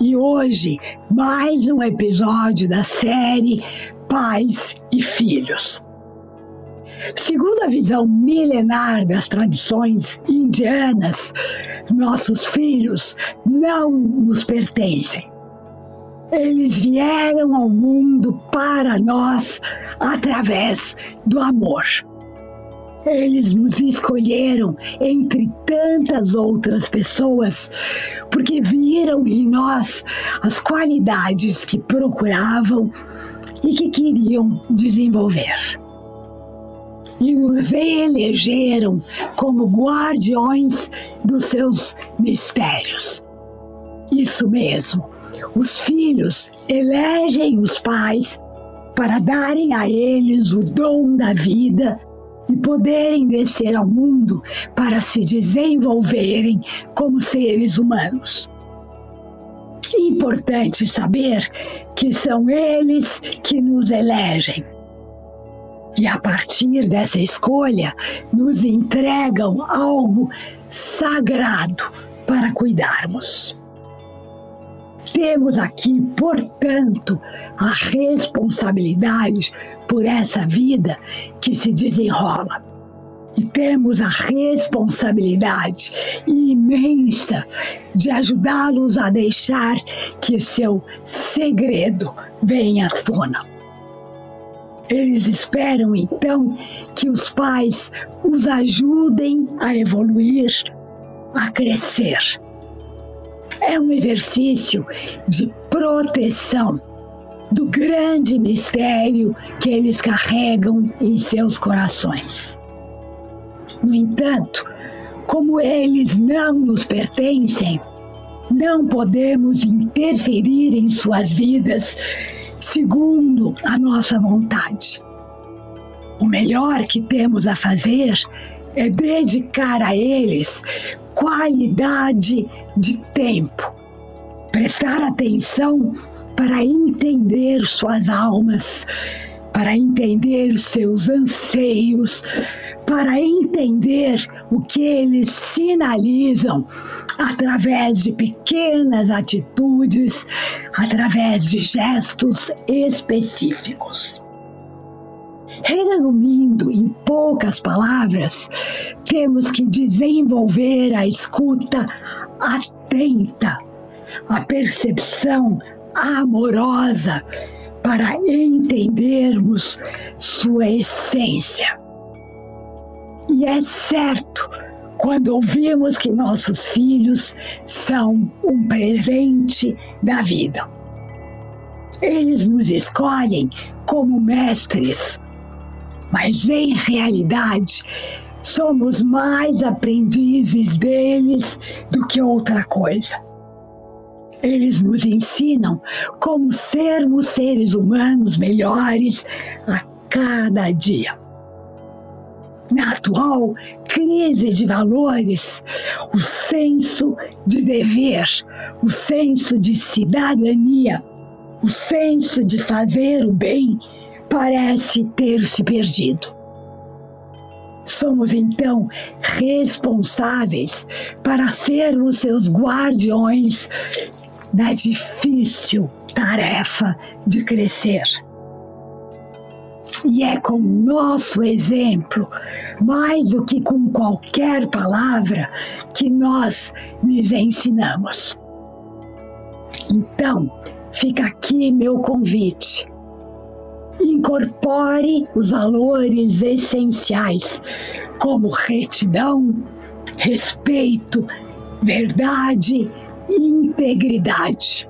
E hoje, mais um episódio da série Pais e Filhos. Segundo a visão milenar das tradições indianas, nossos filhos não nos pertencem. Eles vieram ao mundo para nós através do amor. Eles nos escolheram entre tantas outras pessoas porque viram em nós as qualidades que procuravam e que queriam desenvolver. E nos elegeram como guardiões dos seus mistérios. Isso mesmo, os filhos elegem os pais para darem a eles o dom da vida e poderem descer ao mundo para se desenvolverem como seres humanos. Importante saber que são eles que nos elegem. E a partir dessa escolha, nos entregam algo sagrado para cuidarmos. Temos aqui, portanto, a responsabilidade por essa vida que se desenrola. E temos a responsabilidade imensa de ajudá-los a deixar que seu segredo venha à tona. Eles esperam então que os pais os ajudem a evoluir, a crescer. É um exercício de proteção do grande mistério que eles carregam em seus corações. No entanto, como eles não nos pertencem, não podemos interferir em suas vidas segundo a nossa vontade. O melhor que temos a fazer é dedicar a eles qualidade de tempo, prestar atenção para entender suas almas, para entender seus anseios, para entender o que eles sinalizam através de pequenas atitudes, através de gestos específicos. Resumindo em poucas palavras, temos que desenvolver a escuta atenta, a percepção amorosa para entendermos sua essência. E é certo quando ouvimos que nossos filhos são um presente da vida. Eles nos escolhem como mestres, mas em realidade somos mais aprendizes deles do que outra coisa. Eles nos ensinam como sermos seres humanos melhores a cada dia. Na atual crise de valores, o senso de dever, o senso de cidadania, o senso de fazer o bem parece ter se perdido. Somos então responsáveis para sermos seus guardiões da difícil tarefa de crescer. E é com nosso exemplo, mais do que com qualquer palavra, que nós lhes ensinamos. Então, fica aqui meu convite. Incorpore os valores essenciais, como retidão, respeito, verdade integridade.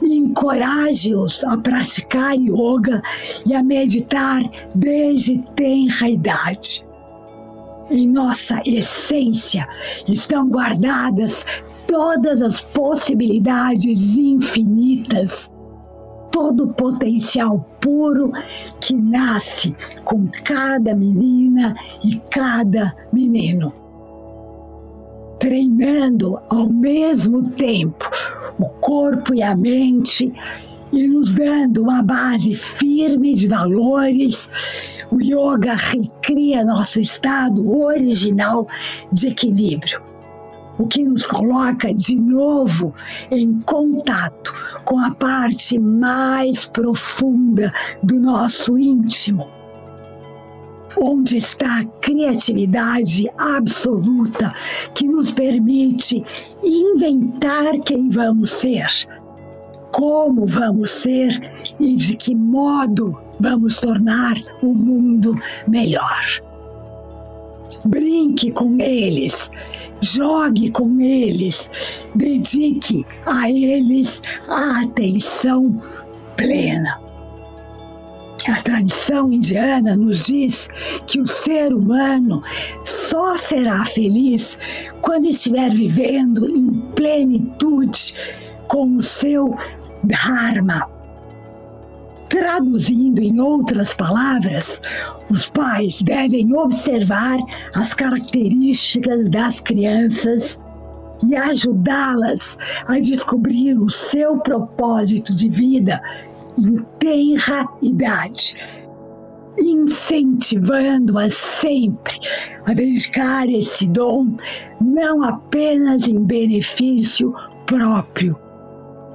Encoraje-os a praticar yoga e a meditar desde tenra idade. Em nossa essência estão guardadas todas as possibilidades infinitas, todo o potencial puro que nasce com cada menina e cada menino. Treinando ao mesmo tempo o corpo e a mente e nos dando uma base firme de valores, o yoga recria nosso estado original de equilíbrio, o que nos coloca de novo em contato com a parte mais profunda do nosso íntimo. Onde está a criatividade absoluta que nos permite inventar quem vamos ser como vamos ser e de que modo vamos tornar o mundo melhor. Brinque com eles, jogue com eles, dedique a eles a atenção plena. A tradição indiana nos diz que o ser humano só será feliz quando estiver vivendo em plenitude com o seu Dharma. Traduzindo em outras palavras, os pais devem observar as características das crianças e ajudá-las a descobrir o seu propósito de vida em tenra idade, incentivando-as sempre a dedicar esse dom não apenas em benefício próprio,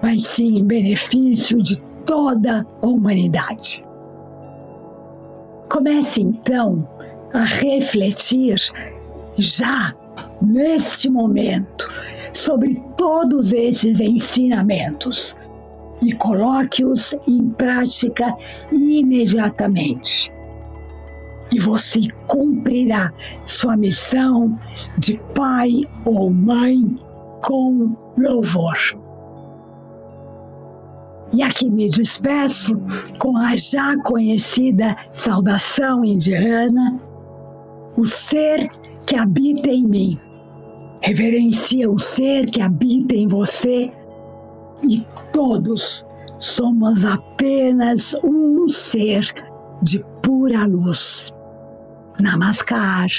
mas sim em benefício de toda a humanidade. Comece então a refletir já neste momento sobre todos esses ensinamentos e coloque-os em prática imediatamente. E você cumprirá sua missão de pai ou mãe com louvor. E aqui me despeço com a já conhecida saudação indiana: o ser que habita em mim. Reverencia o ser que habita em você e todos somos apenas um ser de pura luz. Namaskar.